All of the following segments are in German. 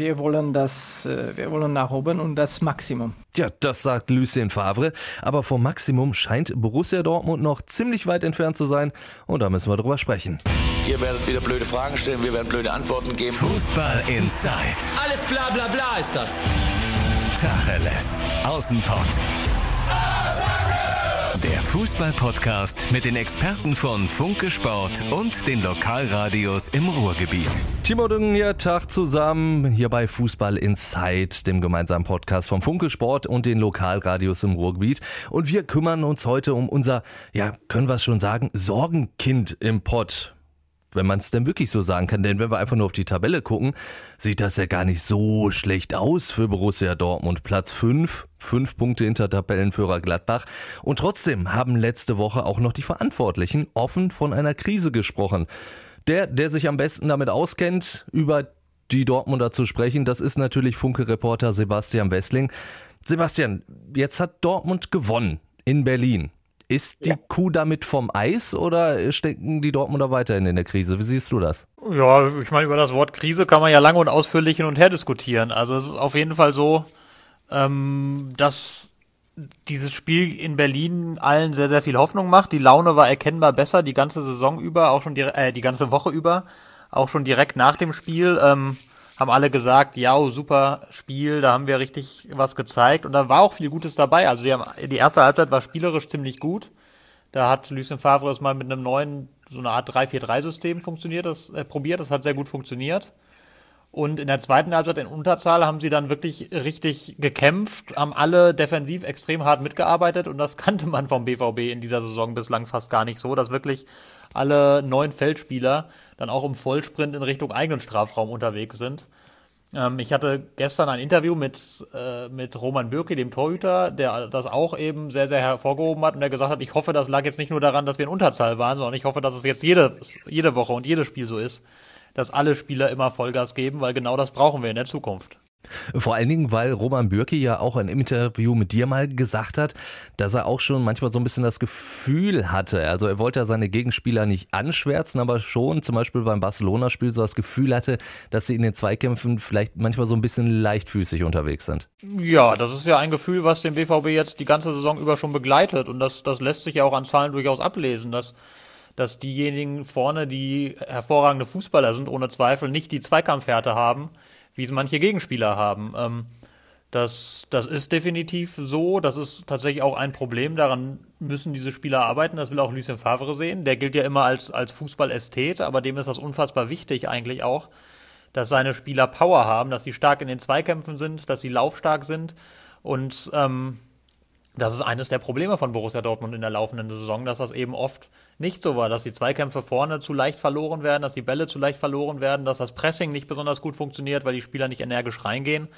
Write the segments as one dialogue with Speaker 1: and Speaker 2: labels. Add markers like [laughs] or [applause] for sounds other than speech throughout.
Speaker 1: wir wollen das, äh, wir wollen nach oben und das Maximum.
Speaker 2: Ja, das sagt Lucien Favre. Aber vom Maximum scheint Borussia Dortmund noch ziemlich weit entfernt zu sein. Und da müssen wir drüber sprechen.
Speaker 3: Ihr werdet wieder blöde Fragen stellen, wir werden blöde Antworten geben.
Speaker 4: Fußball Inside.
Speaker 5: Alles bla bla bla ist das.
Speaker 4: Tacheles. Außenpott. Der Fußball-Podcast mit den Experten von Funke Sport und den Lokalradios im Ruhrgebiet.
Speaker 2: Timo Düngen hier, Tag zusammen, hier bei Fußball Inside, dem gemeinsamen Podcast vom Funke Sport und den Lokalradios im Ruhrgebiet. Und wir kümmern uns heute um unser, ja, können wir es schon sagen, Sorgenkind im Pott wenn man es denn wirklich so sagen kann. Denn wenn wir einfach nur auf die Tabelle gucken, sieht das ja gar nicht so schlecht aus für Borussia Dortmund. Platz 5, fünf Punkte hinter Tabellenführer Gladbach. Und trotzdem haben letzte Woche auch noch die Verantwortlichen offen von einer Krise gesprochen. Der, der sich am besten damit auskennt, über die Dortmunder zu sprechen, das ist natürlich Funke-Reporter Sebastian Wessling. Sebastian, jetzt hat Dortmund gewonnen in Berlin. Ist die ja. Kuh damit vom Eis oder stecken die Dortmunder weiterhin in der Krise? Wie siehst du das?
Speaker 6: Ja, ich meine, über das Wort Krise kann man ja lange und ausführlich hin und her diskutieren. Also es ist auf jeden Fall so, ähm, dass dieses Spiel in Berlin allen sehr, sehr viel Hoffnung macht. Die Laune war erkennbar besser die ganze Saison über, auch schon die, äh, die ganze Woche über, auch schon direkt nach dem Spiel. Ähm, haben alle gesagt, ja, super Spiel, da haben wir richtig was gezeigt und da war auch viel Gutes dabei. Also die, haben, die erste Halbzeit war spielerisch ziemlich gut. Da hat Lucien Favre es mal mit einem neuen, so eine Art 3-4-3-System funktioniert, das äh, probiert, das hat sehr gut funktioniert. Und in der zweiten Halbzeit in Unterzahl haben sie dann wirklich richtig gekämpft, haben alle defensiv extrem hart mitgearbeitet und das kannte man vom BVB in dieser Saison bislang fast gar nicht so, dass wirklich alle neun Feldspieler dann auch im Vollsprint in Richtung eigenen Strafraum unterwegs sind. Ähm, ich hatte gestern ein Interview mit, äh, mit Roman Bürki, dem Torhüter, der das auch eben sehr, sehr hervorgehoben hat und der gesagt hat, ich hoffe, das lag jetzt nicht nur daran, dass wir in Unterzahl waren, sondern ich hoffe, dass es jetzt jede, jede Woche und jedes Spiel so ist, dass alle Spieler immer Vollgas geben, weil genau das brauchen wir in der Zukunft.
Speaker 2: Vor allen Dingen, weil Roman Bürki ja auch ein Interview mit dir mal gesagt hat, dass er auch schon manchmal so ein bisschen das Gefühl hatte, also er wollte ja seine Gegenspieler nicht anschwärzen, aber schon zum Beispiel beim Barcelona-Spiel so das Gefühl hatte, dass sie in den Zweikämpfen vielleicht manchmal so ein bisschen leichtfüßig unterwegs sind.
Speaker 6: Ja, das ist ja ein Gefühl, was den BVB jetzt die ganze Saison über schon begleitet und das, das lässt sich ja auch an Zahlen durchaus ablesen, dass dass diejenigen vorne, die hervorragende Fußballer sind, ohne Zweifel nicht die Zweikampfhärte haben, wie es manche Gegenspieler haben. Ähm, das, das ist definitiv so. Das ist tatsächlich auch ein Problem. Daran müssen diese Spieler arbeiten. Das will auch Lucien Favre sehen. Der gilt ja immer als, als Fußballästhet, aber dem ist das unfassbar wichtig eigentlich auch, dass seine Spieler Power haben, dass sie stark in den Zweikämpfen sind, dass sie laufstark sind. Und ähm, das ist eines der Probleme von Borussia Dortmund in der laufenden Saison, dass das eben oft nicht so war, dass die Zweikämpfe vorne zu leicht verloren werden, dass die Bälle zu leicht verloren werden, dass das Pressing nicht besonders gut funktioniert, weil die Spieler nicht energisch reingehen.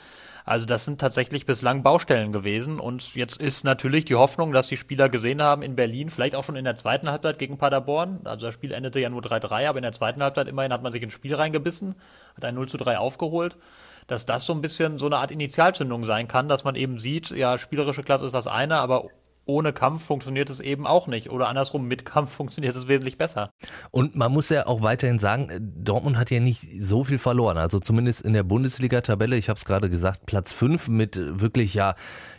Speaker 6: Also das sind tatsächlich bislang Baustellen gewesen. Und jetzt ist natürlich die Hoffnung, dass die Spieler gesehen haben in Berlin, vielleicht auch schon in der zweiten Halbzeit gegen Paderborn, also das Spiel endete ja nur 3-3, aber in der zweiten Halbzeit immerhin hat man sich ins Spiel reingebissen, hat ein 0 3 aufgeholt dass das so ein bisschen so eine Art Initialzündung sein kann, dass man eben sieht, ja, spielerische Klasse ist das eine, aber ohne Kampf funktioniert es eben auch nicht. Oder andersrum, mit Kampf [laughs] funktioniert es wesentlich besser.
Speaker 2: Und man muss ja auch weiterhin sagen, Dortmund hat ja nicht so viel verloren. Also zumindest in der Bundesliga-Tabelle, ich habe es gerade gesagt, Platz 5 mit wirklich ja,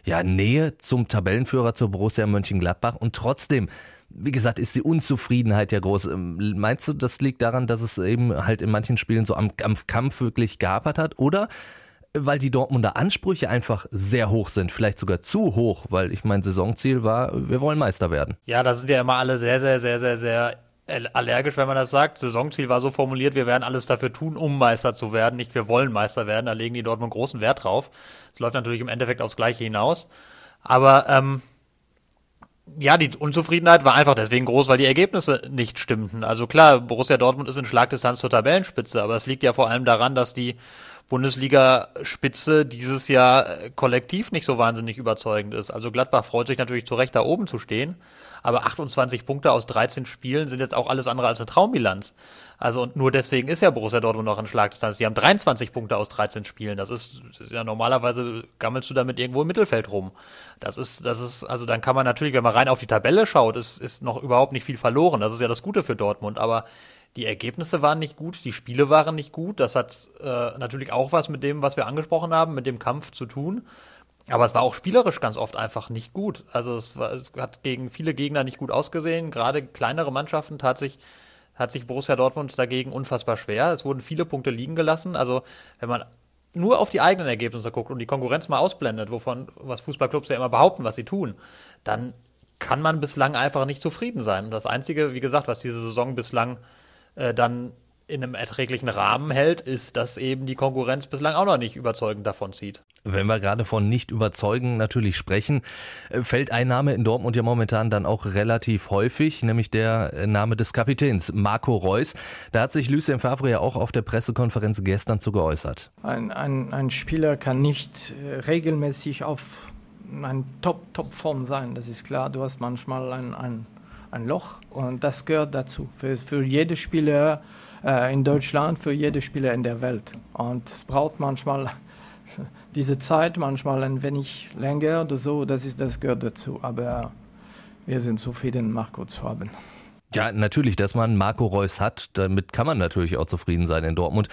Speaker 2: ja Nähe zum Tabellenführer zur Borussia Mönchengladbach. Und trotzdem wie gesagt, ist die Unzufriedenheit ja groß. Ähm, meinst du, das liegt daran, dass es eben halt in manchen Spielen so am, am Kampf wirklich gehapert hat? Oder weil die Dortmunder Ansprüche einfach sehr hoch sind, vielleicht sogar zu hoch, weil ich mein Saisonziel war, wir wollen Meister werden.
Speaker 6: Ja, da sind ja immer alle sehr, sehr, sehr, sehr, sehr allergisch, wenn man das sagt. Saisonziel war so formuliert, wir werden alles dafür tun, um Meister zu werden, nicht wir wollen Meister werden. Da legen die Dortmund großen Wert drauf. Es läuft natürlich im Endeffekt aufs Gleiche hinaus. Aber ähm, ja, die Unzufriedenheit war einfach deswegen groß, weil die Ergebnisse nicht stimmten. Also klar, Borussia Dortmund ist in Schlagdistanz zur Tabellenspitze, aber es liegt ja vor allem daran, dass die Bundesliga-Spitze dieses Jahr äh, kollektiv nicht so wahnsinnig überzeugend ist. Also Gladbach freut sich natürlich zu Recht, da oben zu stehen, aber 28 Punkte aus 13 Spielen sind jetzt auch alles andere als eine Traumbilanz. Also und nur deswegen ist ja Borussia Dortmund noch in Schlagdistanz. Die haben 23 Punkte aus 13 Spielen. Das ist, das ist ja normalerweise gammelst du damit irgendwo im Mittelfeld rum. Das ist, das ist, also dann kann man natürlich, wenn man rein auf die Tabelle schaut, ist, ist noch überhaupt nicht viel verloren. Das ist ja das Gute für Dortmund. Aber die Ergebnisse waren nicht gut, die Spiele waren nicht gut. Das hat äh, natürlich auch was mit dem, was wir angesprochen haben, mit dem Kampf zu tun. Aber es war auch spielerisch ganz oft einfach nicht gut. Also es, war, es hat gegen viele Gegner nicht gut ausgesehen. Gerade kleinere Mannschaften tat sich, hat sich Borussia Dortmund dagegen unfassbar schwer. Es wurden viele Punkte liegen gelassen. Also wenn man nur auf die eigenen Ergebnisse guckt und die Konkurrenz mal ausblendet, wovon was Fußballclubs ja immer behaupten, was sie tun, dann kann man bislang einfach nicht zufrieden sein. Und das Einzige, wie gesagt, was diese Saison bislang äh, dann in einem erträglichen Rahmen hält, ist, dass eben die Konkurrenz bislang auch noch nicht überzeugend davon zieht.
Speaker 2: Wenn wir gerade von nicht überzeugen natürlich sprechen, äh, fällt ein Name in Dortmund ja momentan dann auch relativ häufig, nämlich der äh, Name des Kapitäns, Marco Reus. Da hat sich Lucien Favre ja auch auf der Pressekonferenz gestern zu geäußert.
Speaker 1: Ein, ein, ein Spieler kann nicht äh, regelmäßig auf ein Top-Top-Form sein, das ist klar. Du hast manchmal ein, ein, ein Loch und das gehört dazu. Für, für jede Spieler äh, in Deutschland, für jede Spieler in der Welt. Und es braucht manchmal [laughs] diese Zeit, manchmal ein wenig länger oder so, das, ist, das gehört dazu. Aber wir sind zufrieden, Marco zu haben.
Speaker 2: Ja, natürlich, dass man Marco Reus hat, damit kann man natürlich auch zufrieden sein in Dortmund.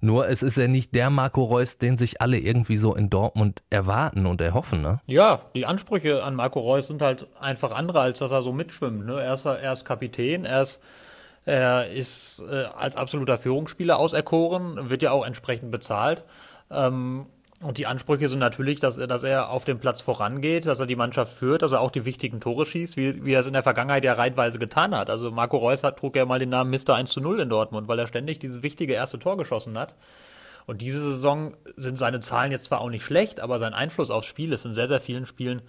Speaker 2: Nur es ist ja nicht der Marco Reus, den sich alle irgendwie so in Dortmund erwarten und erhoffen, ne?
Speaker 6: Ja, die Ansprüche an Marco Reus sind halt einfach andere, als dass er so mitschwimmt. Ne? Er, ist, er ist Kapitän, er ist, er ist äh, als absoluter Führungsspieler auserkoren, wird ja auch entsprechend bezahlt. Ähm, und die Ansprüche sind natürlich, dass, dass er auf dem Platz vorangeht, dass er die Mannschaft führt, dass er auch die wichtigen Tore schießt, wie, wie er es in der Vergangenheit ja reitweise getan hat. Also Marco Reus hat, trug ja mal den Namen Mr. 1 zu 0 in Dortmund, weil er ständig dieses wichtige erste Tor geschossen hat. Und diese Saison sind seine Zahlen jetzt zwar auch nicht schlecht, aber sein Einfluss aufs Spiel ist in sehr, sehr vielen Spielen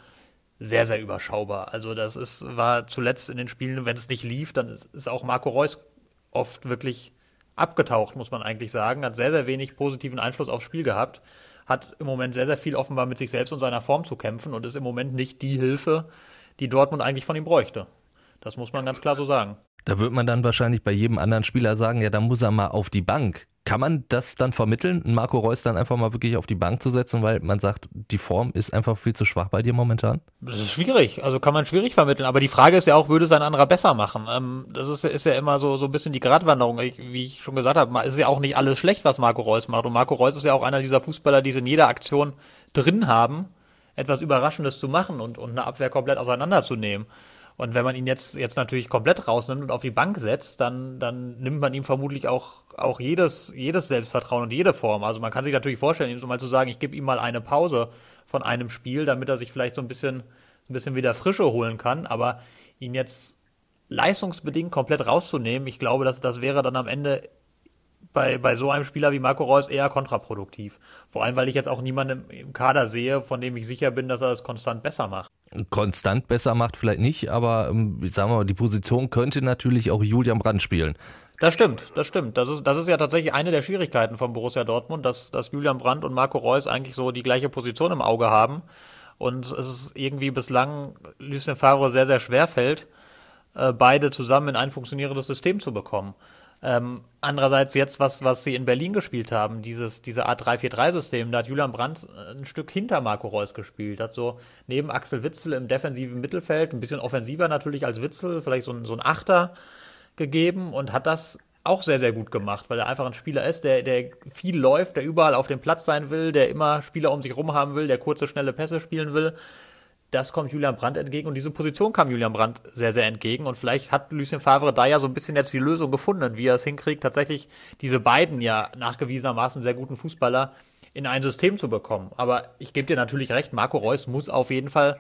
Speaker 6: sehr, sehr überschaubar. Also das ist, war zuletzt in den Spielen, wenn es nicht lief, dann ist, ist auch Marco Reus oft wirklich abgetaucht, muss man eigentlich sagen, hat sehr, sehr wenig positiven Einfluss aufs Spiel gehabt hat im Moment sehr, sehr viel offenbar mit sich selbst und seiner Form zu kämpfen und ist im Moment nicht die Hilfe, die Dortmund eigentlich von ihm bräuchte. Das muss man ganz klar so sagen.
Speaker 2: Da wird man dann wahrscheinlich bei jedem anderen Spieler sagen, ja, da muss er mal auf die Bank. Kann man das dann vermitteln, Marco Reus dann einfach mal wirklich auf die Bank zu setzen, weil man sagt, die Form ist einfach viel zu schwach bei dir momentan?
Speaker 6: Das ist schwierig, also kann man schwierig vermitteln. Aber die Frage ist ja auch, würde es ein anderer besser machen? Ähm, das ist, ist ja immer so, so ein bisschen die Gratwanderung. wie ich schon gesagt habe, ist ja auch nicht alles schlecht, was Marco Reus macht. Und Marco Reus ist ja auch einer dieser Fußballer, die es in jeder Aktion drin haben, etwas Überraschendes zu machen und, und eine Abwehr komplett auseinanderzunehmen. Und wenn man ihn jetzt, jetzt natürlich komplett rausnimmt und auf die Bank setzt, dann, dann nimmt man ihm vermutlich auch, auch jedes, jedes Selbstvertrauen und jede Form. Also man kann sich natürlich vorstellen, ihm so mal zu sagen, ich gebe ihm mal eine Pause von einem Spiel, damit er sich vielleicht so ein bisschen, ein bisschen wieder Frische holen kann. Aber ihn jetzt leistungsbedingt komplett rauszunehmen, ich glaube, dass das wäre dann am Ende bei, bei so einem Spieler wie Marco Reus eher kontraproduktiv. Vor allem, weil ich jetzt auch niemanden im, Kader sehe, von dem ich sicher bin, dass er es konstant besser macht.
Speaker 2: Konstant besser macht vielleicht nicht, aber ähm, sagen wir mal, die Position könnte natürlich auch Julian Brandt spielen.
Speaker 6: Das stimmt, das stimmt. Das ist, das ist ja tatsächlich eine der Schwierigkeiten von Borussia Dortmund, dass, dass Julian Brandt und Marco Reus eigentlich so die gleiche Position im Auge haben. Und es ist irgendwie bislang Lucien Favre sehr, sehr schwer fällt, äh, beide zusammen in ein funktionierendes System zu bekommen. Ähm, andererseits jetzt, was, was sie in Berlin gespielt haben, dieses, diese Art 3-4-3-System, da hat Julian Brandt ein Stück hinter Marco Reus gespielt, hat so neben Axel Witzel im defensiven Mittelfeld, ein bisschen offensiver natürlich als Witzel, vielleicht so ein, so ein Achter gegeben und hat das auch sehr, sehr gut gemacht, weil er einfach ein Spieler ist, der, der viel läuft, der überall auf dem Platz sein will, der immer Spieler um sich rum haben will, der kurze, schnelle Pässe spielen will das kommt Julian Brandt entgegen und diese Position kam Julian Brandt sehr, sehr entgegen und vielleicht hat Lucien Favre da ja so ein bisschen jetzt die Lösung gefunden, wie er es hinkriegt, tatsächlich diese beiden ja nachgewiesenermaßen sehr guten Fußballer in ein System zu bekommen. Aber ich gebe dir natürlich recht, Marco Reus muss auf jeden Fall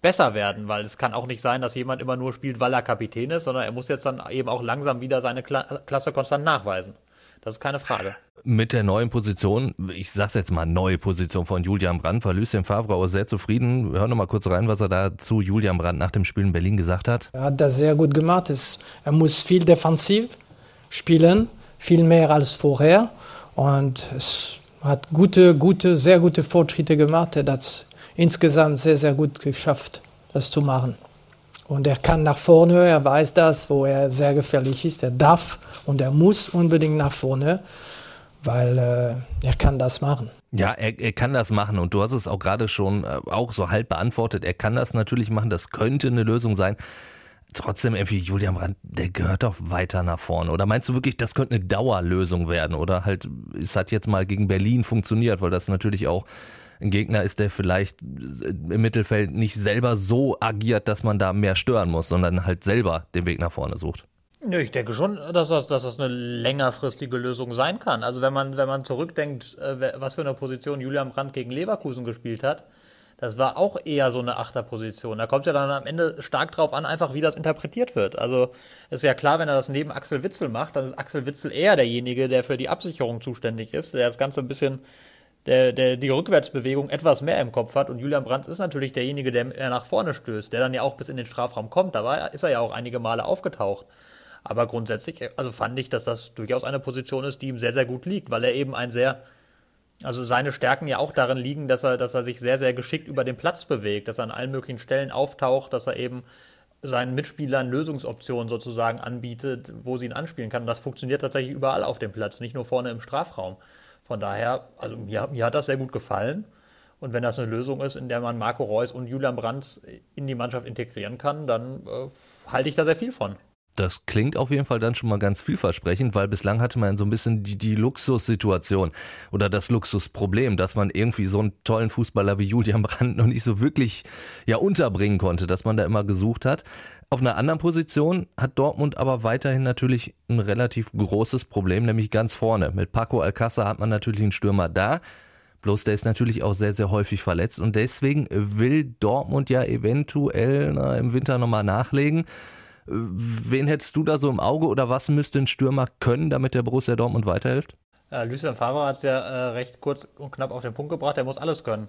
Speaker 6: besser werden, weil es kann auch nicht sein, dass jemand immer nur spielt, weil er Kapitän ist, sondern er muss jetzt dann eben auch langsam wieder seine Klasse konstant nachweisen. Das ist keine Frage.
Speaker 2: Mit der neuen Position, ich sag's jetzt mal neue Position von Julian Brandt, war Lucien Favre auch sehr zufrieden. Hören noch mal kurz rein, was er da zu Julian Brandt nach dem Spiel in Berlin gesagt hat.
Speaker 7: Er hat das sehr gut gemacht. Er muss viel defensiv spielen, viel mehr als vorher. Und es hat gute, gute, sehr gute Fortschritte gemacht. Er hat es insgesamt sehr, sehr gut geschafft, das zu machen. Und er kann nach vorne, er weiß das, wo er sehr gefährlich ist. Er darf und er muss unbedingt nach vorne, weil äh, er kann das machen.
Speaker 2: Ja, er, er kann das machen und du hast es auch gerade schon äh, auch so halb beantwortet. Er kann das natürlich machen, das könnte eine Lösung sein. trotzdem irgendwie Julian Brandt, der gehört doch weiter nach vorne. Oder meinst du wirklich, das könnte eine Dauerlösung werden? Oder halt, es hat jetzt mal gegen Berlin funktioniert, weil das natürlich auch ein Gegner ist, der vielleicht im Mittelfeld nicht selber so agiert, dass man da mehr stören muss, sondern halt selber den Weg nach vorne sucht.
Speaker 6: Ich denke schon, dass das, dass das eine längerfristige Lösung sein kann. Also wenn man, wenn man zurückdenkt, äh, was für eine Position Julian Brandt gegen Leverkusen gespielt hat, das war auch eher so eine Achterposition. Da kommt ja dann am Ende stark drauf an, einfach wie das interpretiert wird. Also ist ja klar, wenn er das neben Axel Witzel macht, dann ist Axel Witzel eher derjenige, der für die Absicherung zuständig ist, der das Ganze ein bisschen, der, der die Rückwärtsbewegung etwas mehr im Kopf hat. Und Julian Brandt ist natürlich derjenige, der nach vorne stößt, der dann ja auch bis in den Strafraum kommt. Da war, ist er ja auch einige Male aufgetaucht. Aber grundsätzlich, also fand ich, dass das durchaus eine Position ist, die ihm sehr, sehr gut liegt, weil er eben ein sehr also seine Stärken ja auch darin liegen, dass er, dass er sich sehr, sehr geschickt über den Platz bewegt, dass er an allen möglichen Stellen auftaucht, dass er eben seinen Mitspielern Lösungsoptionen sozusagen anbietet, wo sie ihn anspielen kann. Und das funktioniert tatsächlich überall auf dem Platz, nicht nur vorne im Strafraum. Von daher, also mir, mir hat das sehr gut gefallen. Und wenn das eine Lösung ist, in der man Marco Reus und Julian Brandt in die Mannschaft integrieren kann, dann äh, halte ich da sehr viel von.
Speaker 2: Das klingt auf jeden Fall dann schon mal ganz vielversprechend, weil bislang hatte man so ein bisschen die, die Luxussituation oder das Luxusproblem, dass man irgendwie so einen tollen Fußballer wie Julian Brandt noch nicht so wirklich ja unterbringen konnte, dass man da immer gesucht hat. Auf einer anderen Position hat Dortmund aber weiterhin natürlich ein relativ großes Problem, nämlich ganz vorne. Mit Paco Alcázar hat man natürlich einen Stürmer da. Bloß der ist natürlich auch sehr, sehr häufig verletzt und deswegen will Dortmund ja eventuell na, im Winter nochmal nachlegen. Wen hättest du da so im Auge oder was müsste ein Stürmer können, damit der Borussia Dortmund weiterhilft?
Speaker 6: Ja, Lucien Favre hat es ja äh, recht kurz und knapp auf den Punkt gebracht. Der muss alles können.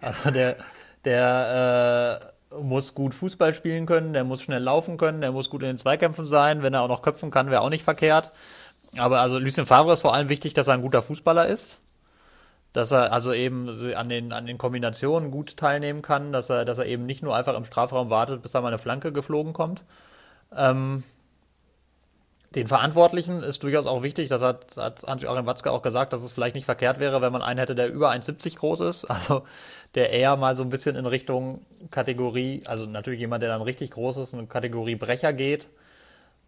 Speaker 6: Also der, der äh, muss gut Fußball spielen können, der muss schnell laufen können, der muss gut in den Zweikämpfen sein. Wenn er auch noch köpfen kann, wäre auch nicht verkehrt. Aber also Lucien Favre ist vor allem wichtig, dass er ein guter Fußballer ist. Dass er also eben an den, an den Kombinationen gut teilnehmen kann, dass er, dass er eben nicht nur einfach im Strafraum wartet, bis da mal eine Flanke geflogen kommt, ähm, den Verantwortlichen ist durchaus auch wichtig, das hat, hat Hans-Joachim Watzke auch gesagt, dass es vielleicht nicht verkehrt wäre, wenn man einen hätte, der über 1,70 groß ist, also der eher mal so ein bisschen in Richtung Kategorie, also natürlich jemand, der dann richtig groß ist, eine Kategorie Brecher geht,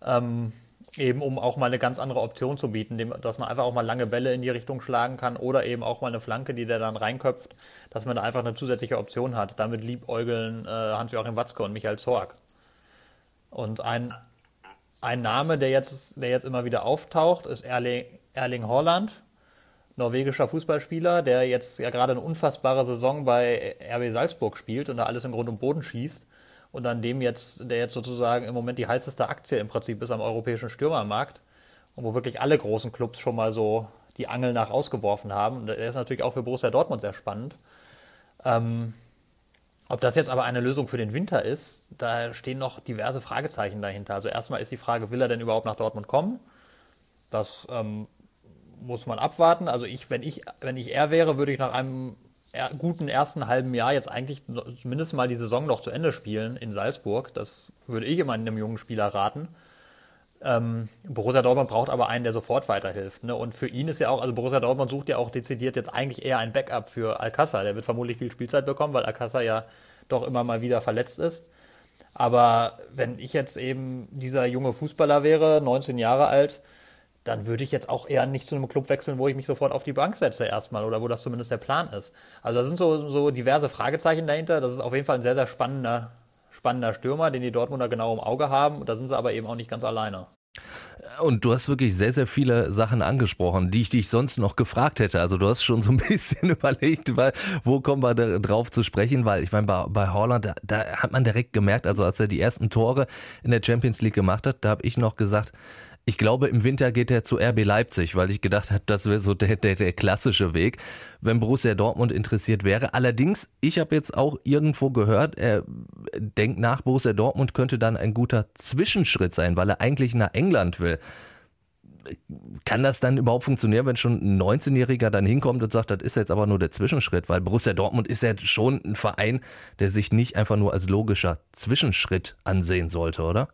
Speaker 6: ähm, eben um auch mal eine ganz andere Option zu bieten, dem, dass man einfach auch mal lange Bälle in die Richtung schlagen kann oder eben auch mal eine Flanke, die der dann reinköpft, dass man da einfach eine zusätzliche Option hat. Damit liebäugeln äh, Hans-Joachim Watzke und Michael Zorg. Und ein, ein Name, der jetzt, der jetzt immer wieder auftaucht, ist Erling, Erling Haaland, norwegischer Fußballspieler, der jetzt ja gerade eine unfassbare Saison bei RB Salzburg spielt und da alles im Grund und Boden schießt. Und an dem jetzt, der jetzt sozusagen im Moment die heißeste Aktie im Prinzip ist am europäischen Stürmermarkt. Und wo wirklich alle großen Clubs schon mal so die Angel nach ausgeworfen haben. Und der ist natürlich auch für Borussia Dortmund sehr spannend. Ähm, ob das jetzt aber eine Lösung für den Winter ist, da stehen noch diverse Fragezeichen dahinter. Also erstmal ist die Frage, will er denn überhaupt nach Dortmund kommen? Das ähm, muss man abwarten. Also ich, wenn ich, wenn ich er wäre, würde ich nach einem guten ersten halben Jahr jetzt eigentlich zumindest mal die Saison noch zu Ende spielen in Salzburg. Das würde ich immer einem jungen Spieler raten. Ähm, Borussia Dortmund braucht aber einen, der sofort weiterhilft. Ne? Und für ihn ist ja auch, also Borussia Dortmund sucht ja auch dezidiert jetzt eigentlich eher ein Backup für Alcázar. Der wird vermutlich viel Spielzeit bekommen, weil Alcázar ja doch immer mal wieder verletzt ist. Aber wenn ich jetzt eben dieser junge Fußballer wäre, 19 Jahre alt, dann würde ich jetzt auch eher nicht zu einem Club wechseln, wo ich mich sofort auf die Bank setze erstmal oder wo das zumindest der Plan ist. Also da sind so, so diverse Fragezeichen dahinter. Das ist auf jeden Fall ein sehr, sehr spannender spannender Stürmer, den die Dortmunder genau im Auge haben. Da sind sie aber eben auch nicht ganz alleine.
Speaker 2: Und du hast wirklich sehr, sehr viele Sachen angesprochen, die ich dich sonst noch gefragt hätte. Also du hast schon so ein [laughs] bisschen überlegt, weil, wo kommen wir da drauf zu sprechen, weil ich meine, bei, bei Holland, da, da hat man direkt gemerkt, also als er die ersten Tore in der Champions League gemacht hat, da habe ich noch gesagt, ich glaube, im Winter geht er zu RB Leipzig, weil ich gedacht habe, das wäre so der, der, der klassische Weg, wenn Borussia Dortmund interessiert wäre. Allerdings, ich habe jetzt auch irgendwo gehört, er denkt nach, Borussia Dortmund könnte dann ein guter Zwischenschritt sein, weil er eigentlich nach England will. Kann das dann überhaupt funktionieren, wenn schon ein 19-Jähriger dann hinkommt und sagt, das ist jetzt aber nur der Zwischenschritt? Weil Borussia Dortmund ist ja schon ein Verein, der sich nicht einfach nur als logischer Zwischenschritt ansehen sollte, oder?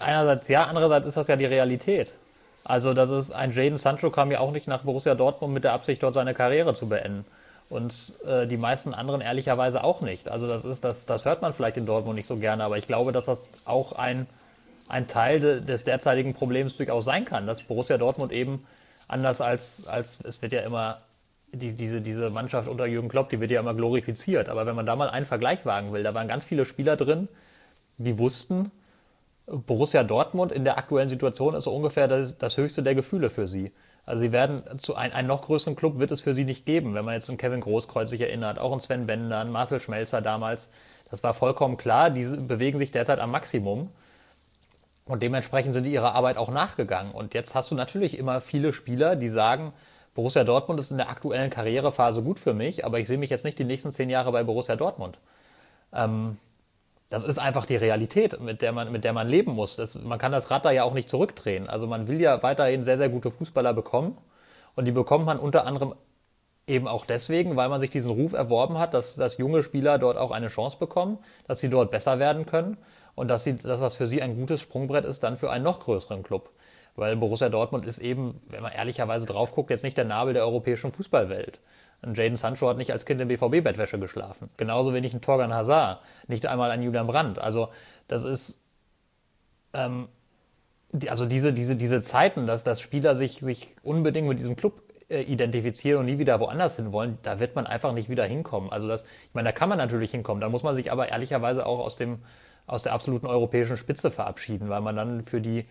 Speaker 6: Einerseits ja, andererseits ist das ja die Realität. Also das ist ein Jaden Sancho kam ja auch nicht nach Borussia Dortmund mit der Absicht, dort seine Karriere zu beenden. Und äh, die meisten anderen ehrlicherweise auch nicht. Also das ist, das, das hört man vielleicht in Dortmund nicht so gerne, aber ich glaube, dass das auch ein, ein Teil de, des derzeitigen Problems durchaus sein kann, dass Borussia Dortmund eben anders als, als es wird ja immer die, diese, diese Mannschaft unter Jürgen Klopp, die wird ja immer glorifiziert. Aber wenn man da mal einen Vergleich wagen will, da waren ganz viele Spieler drin, die wussten, Borussia Dortmund in der aktuellen Situation ist so ungefähr das, das höchste der Gefühle für sie. Also sie werden zu ein, einen noch größeren Club wird es für sie nicht geben, wenn man jetzt an Kevin Großkreuz sich erinnert, auch an Sven Bender, an Marcel Schmelzer damals. Das war vollkommen klar, die bewegen sich derzeit am Maximum. Und dementsprechend sind die ihrer Arbeit auch nachgegangen. Und jetzt hast du natürlich immer viele Spieler, die sagen, Borussia Dortmund ist in der aktuellen Karrierephase gut für mich, aber ich sehe mich jetzt nicht die nächsten zehn Jahre bei Borussia Dortmund. Ähm, das ist einfach die Realität, mit der man, mit der man leben muss. Das, man kann das Rad da ja auch nicht zurückdrehen. Also man will ja weiterhin sehr, sehr gute Fußballer bekommen. Und die bekommt man unter anderem eben auch deswegen, weil man sich diesen Ruf erworben hat, dass, dass junge Spieler dort auch eine Chance bekommen, dass sie dort besser werden können und dass, sie, dass das für sie ein gutes Sprungbrett ist dann für einen noch größeren Club. Weil Borussia Dortmund ist eben, wenn man ehrlicherweise drauf guckt, jetzt nicht der Nabel der europäischen Fußballwelt. Ein Jaden Sancho hat nicht als Kind in BVB-Bettwäsche geschlafen. Genauso wenig ein Torgan Hazard, nicht einmal ein Julian Brandt. Also das ist, ähm, die, also diese, diese, diese Zeiten, dass, dass Spieler sich, sich unbedingt mit diesem Club äh, identifizieren und nie wieder woanders hin wollen, da wird man einfach nicht wieder hinkommen. Also das, ich meine, da kann man natürlich hinkommen. Da muss man sich aber ehrlicherweise auch aus dem, aus der absoluten europäischen Spitze verabschieden, weil man dann für die,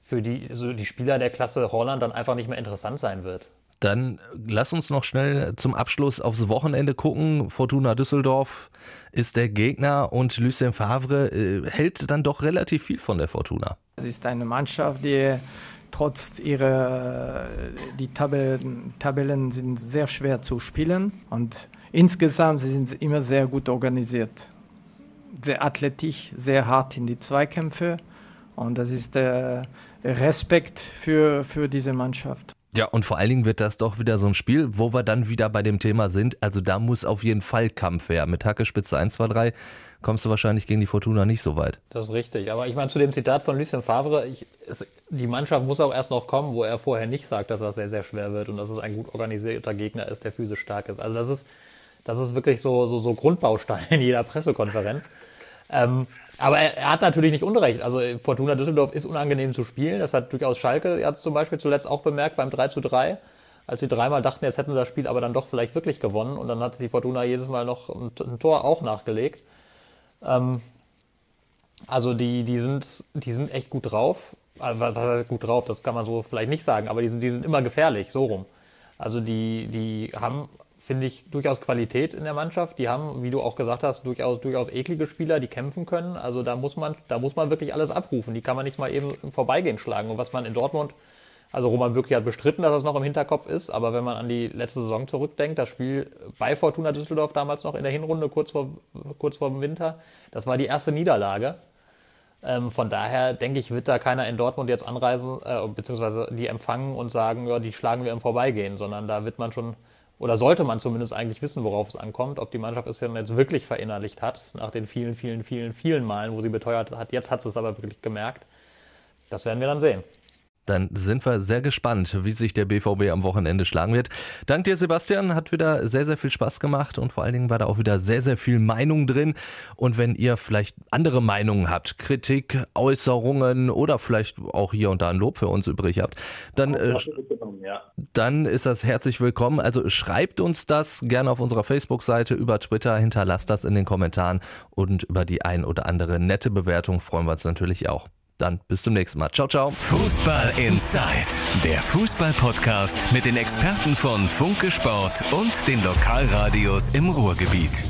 Speaker 6: für die, also die Spieler der Klasse Holland dann einfach nicht mehr interessant sein wird.
Speaker 2: Dann lass uns noch schnell zum Abschluss aufs Wochenende gucken. Fortuna Düsseldorf ist der Gegner und Lucien Favre äh, hält dann doch relativ viel von der Fortuna.
Speaker 1: Es ist eine Mannschaft, die trotz ihrer die Tabellen, Tabellen sind sehr schwer zu spielen und insgesamt sie sind immer sehr gut organisiert, sehr athletisch, sehr hart in die Zweikämpfe und das ist der Respekt für, für diese Mannschaft.
Speaker 2: Ja, und vor allen Dingen wird das doch wieder so ein Spiel, wo wir dann wieder bei dem Thema sind. Also da muss auf jeden Fall Kampf her. Mit Hackespitze 1, 2, 3 kommst du wahrscheinlich gegen die Fortuna nicht so weit.
Speaker 6: Das ist richtig. Aber ich meine, zu dem Zitat von Lucien Favre, ich, es, die Mannschaft muss auch erst noch kommen, wo er vorher nicht sagt, dass das sehr, sehr schwer wird und dass es ein gut organisierter Gegner ist, der physisch stark ist. Also das ist, das ist wirklich so, so, so Grundbaustein in jeder Pressekonferenz. Ähm, aber er, er, hat natürlich nicht Unrecht. Also Fortuna Düsseldorf ist unangenehm zu spielen. Das hat durchaus Schalke hat zum Beispiel zuletzt auch bemerkt beim 3 zu 3, als sie dreimal dachten, jetzt hätten sie das Spiel aber dann doch vielleicht wirklich gewonnen. Und dann hat die Fortuna jedes Mal noch ein, ein Tor auch nachgelegt. Ähm, also die, die, sind, die sind echt gut drauf. Also, gut drauf, das kann man so vielleicht nicht sagen, aber die sind, die sind immer gefährlich, so rum. Also die, die haben finde ich, durchaus Qualität in der Mannschaft. Die haben, wie du auch gesagt hast, durchaus, durchaus eklige Spieler, die kämpfen können. Also da muss man, da muss man wirklich alles abrufen. Die kann man nicht mal eben im Vorbeigehen schlagen. Und was man in Dortmund, also Roman wirklich hat bestritten, dass das noch im Hinterkopf ist. Aber wenn man an die letzte Saison zurückdenkt, das Spiel bei Fortuna Düsseldorf damals noch in der Hinrunde, kurz vor, kurz vor dem Winter, das war die erste Niederlage. Ähm, von daher denke ich, wird da keiner in Dortmund jetzt anreisen, äh, beziehungsweise die empfangen und sagen, ja, die schlagen wir im Vorbeigehen, sondern da wird man schon oder sollte man zumindest eigentlich wissen, worauf es ankommt, ob die Mannschaft es jetzt wirklich verinnerlicht hat, nach den vielen, vielen, vielen, vielen Malen, wo sie beteuert hat. Jetzt hat sie es aber wirklich gemerkt. Das werden wir dann sehen.
Speaker 2: Dann sind wir sehr gespannt, wie sich der BVB am Wochenende schlagen wird. Dank dir, Sebastian, hat wieder sehr, sehr viel Spaß gemacht und vor allen Dingen war da auch wieder sehr, sehr viel Meinung drin. Und wenn ihr vielleicht andere Meinungen habt, Kritik, Äußerungen oder vielleicht auch hier und da ein Lob für uns übrig habt, dann, äh, dann ist das herzlich willkommen. Also schreibt uns das gerne auf unserer Facebook-Seite, über Twitter, hinterlasst das in den Kommentaren und über die ein oder andere nette Bewertung freuen wir uns natürlich auch. Dann bis zum nächsten Mal. Ciao, ciao.
Speaker 4: Fußball Inside, der Fußball-Podcast mit den Experten von Funke Sport und den Lokalradios im Ruhrgebiet.